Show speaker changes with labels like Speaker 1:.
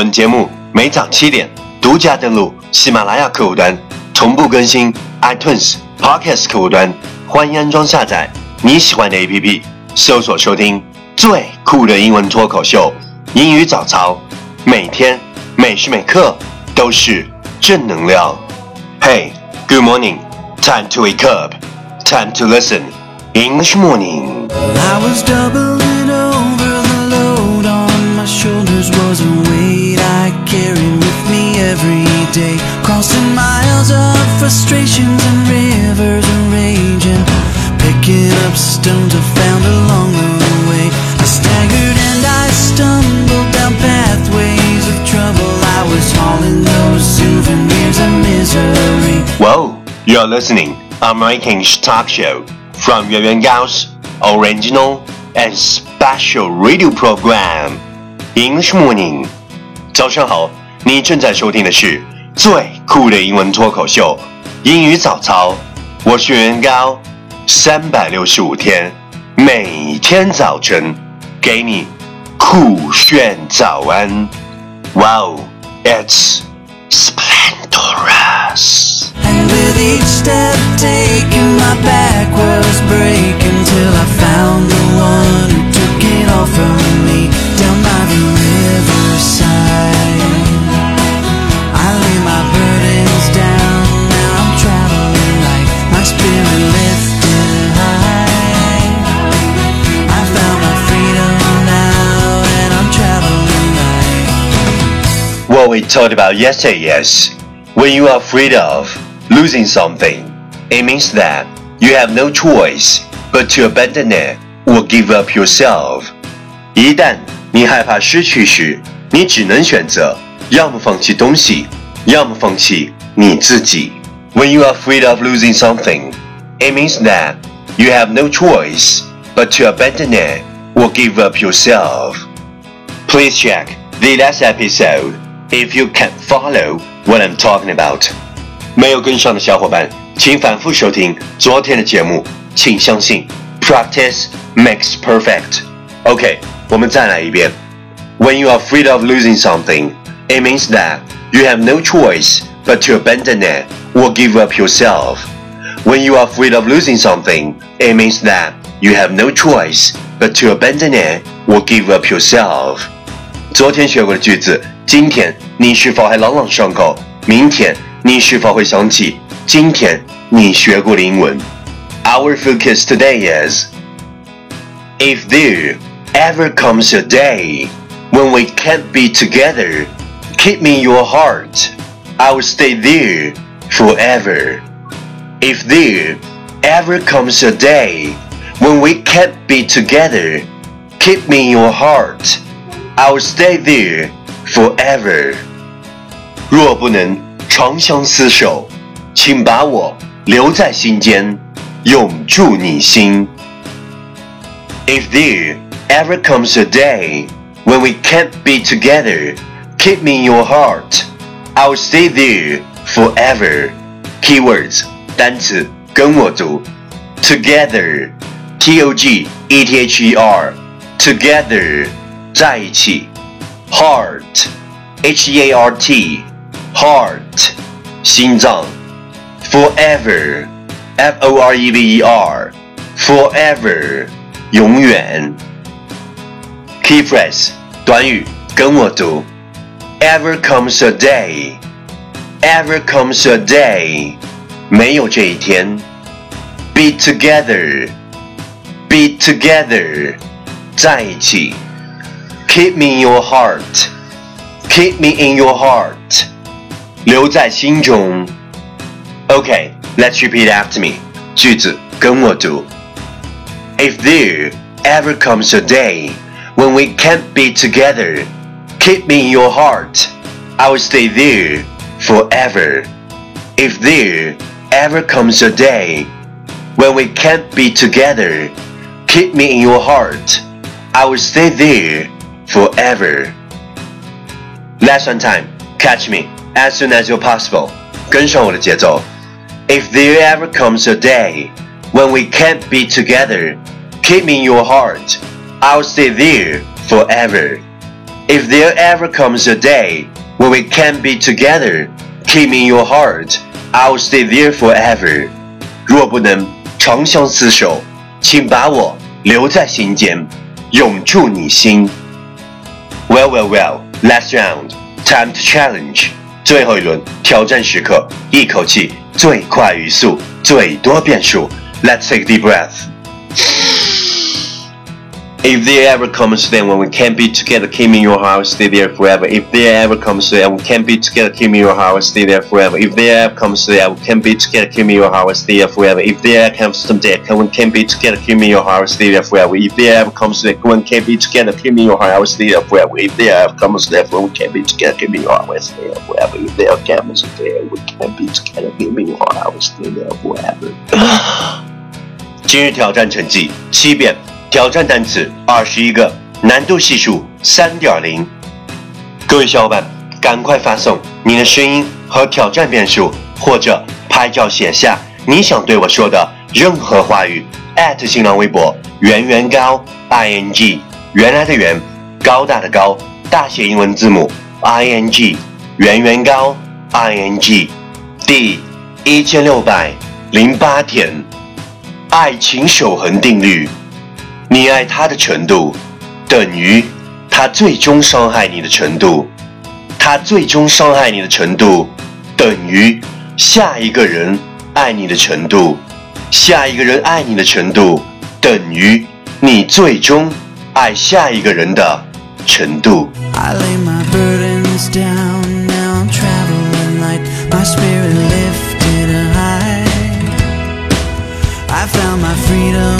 Speaker 1: 本节目每早七点独家登录喜马拉雅客户端，同步更新 iTunes Podcast 客户端，欢迎安装下载你喜欢的 APP，搜索收听最酷的英文脱口秀——英语早操，每天每时每刻都是正能量。Hey, good morning. Time to wake up. Time to listen. English morning.
Speaker 2: I was doubling over the load on my shoulders was day. Crossing miles of frustrations and rivers of rage and picking up stones I found along the way. I staggered and I stumbled down pathways of trouble. I was hauling those souvenirs of misery.
Speaker 1: Whoa, you're listening American Talk Show from Yuan Yuan Gao's original and special radio program English Morning。早上好，你正在收听的是 最酷的英文脱口秀英语早操。我是元高，三百六十五天，每天早晨给你酷炫早安。Wow, it's splendorous.
Speaker 2: And with each step taken, my back was breaking till I found the one who took it all from me
Speaker 1: What we talked about yesterday is when you are afraid of losing something, it means that you have no choice but to abandon it or give up yourself. 一旦你害怕失去时，你只能选择要么放弃东西，要么放弃你自己。When you are afraid of losing something, it means that you have no choice but to abandon it or give up yourself. Please check the last episode if you can follow what I'm talking about. 没有跟上的小伙伴，请反复收听昨天的节目。请相信，practice makes perfect. OK，我们再来一遍。When you are afraid of losing something, it means that you have no choice but to abandon it or give up yourself. When you are afraid of losing something, it means that you have no choice but to abandon it or give up yourself. 昨天学过的句子， 今天你是否还朗朗上口？明天你是否会想起今天你学过的英文？Our focus today is if there ever comes a day when we can't be together, keep me in your heart. I will stay there forever. If there ever comes a day when we can't be together, keep me in your heart. I will stay there forever. 若不能长相厮守，请把我留在心间，永驻你心。If there ever comes a day when we can't be together, keep me in your heart. I will stay there forever. Keywords 单词跟我读，together, t o g e t h e r, together 在一起 ，heart, h e a r t, heart 心脏，forever, f o r e v e r, forever 永远。Key phrase 短语跟我读，Ever comes a day, ever comes a day，没有这一天。Be together, be together，在一起。 Keep me in your heart, keep me in your heart，留在心中。Okay, let's repeat after me，句子跟我读。If there ever comes a day when we can't be together, keep me in your heart. I will stay there forever. If there ever comes a day when we can't be together, keep me in your heart. I will stay there forever. Lesson time. Catch me as soon as you're possible. 跟上我的节奏。If there ever comes a day when we can't be together, keep me in your heart. I'll stay there forever. If there ever comes a day when we can't be together, keep me in your heart. I'll stay there forever. 若不能长相厮守，请把我留在心间，永驻你心。 Well, well, well. Last round. Time to challenge. 最后一轮挑战时刻，一口气最快语速，最多变数。Let's take a deep breath. If there ever comes a day when we can't be together, keep me in your heart, stay there forever. If there ever comes a day when we can't be together, keep me in your heart, stay there forever. If there ever comes a day when we can't be together, keep me in your heart, stay there forever. If there ever comes some day when we can't be together, keep me in your heart, stay there forever. If there ever comes a day when we can't be together, keep me in your heart, stay there forever. If there ever comes a day when we can't be together, keep me in your heart, stay there forever. If there ever comes a day when we can't be together, keep me in your heart, stay there forever. 今日挑战成绩七遍。 挑战单词二十一个，难度系数三点零。各位小伙伴，赶快发送你的声音和挑战变数，或者拍照写下你想对我说的任何话语。新浪微博圆圆高 i n g 原来的圆，高大的高，大写英文字母 i n g 圆圆高 i n g 第一千六百零八天，爱情守恒定律。你爱他的程度等于他最终伤害你的程度他最终伤害你的程度等于下一个人爱你的程度下一个人爱你的程度等于你最终爱下一个人的程度 i lay my
Speaker 2: burdens down now i'm traveling light my spirit lifted i found my freedom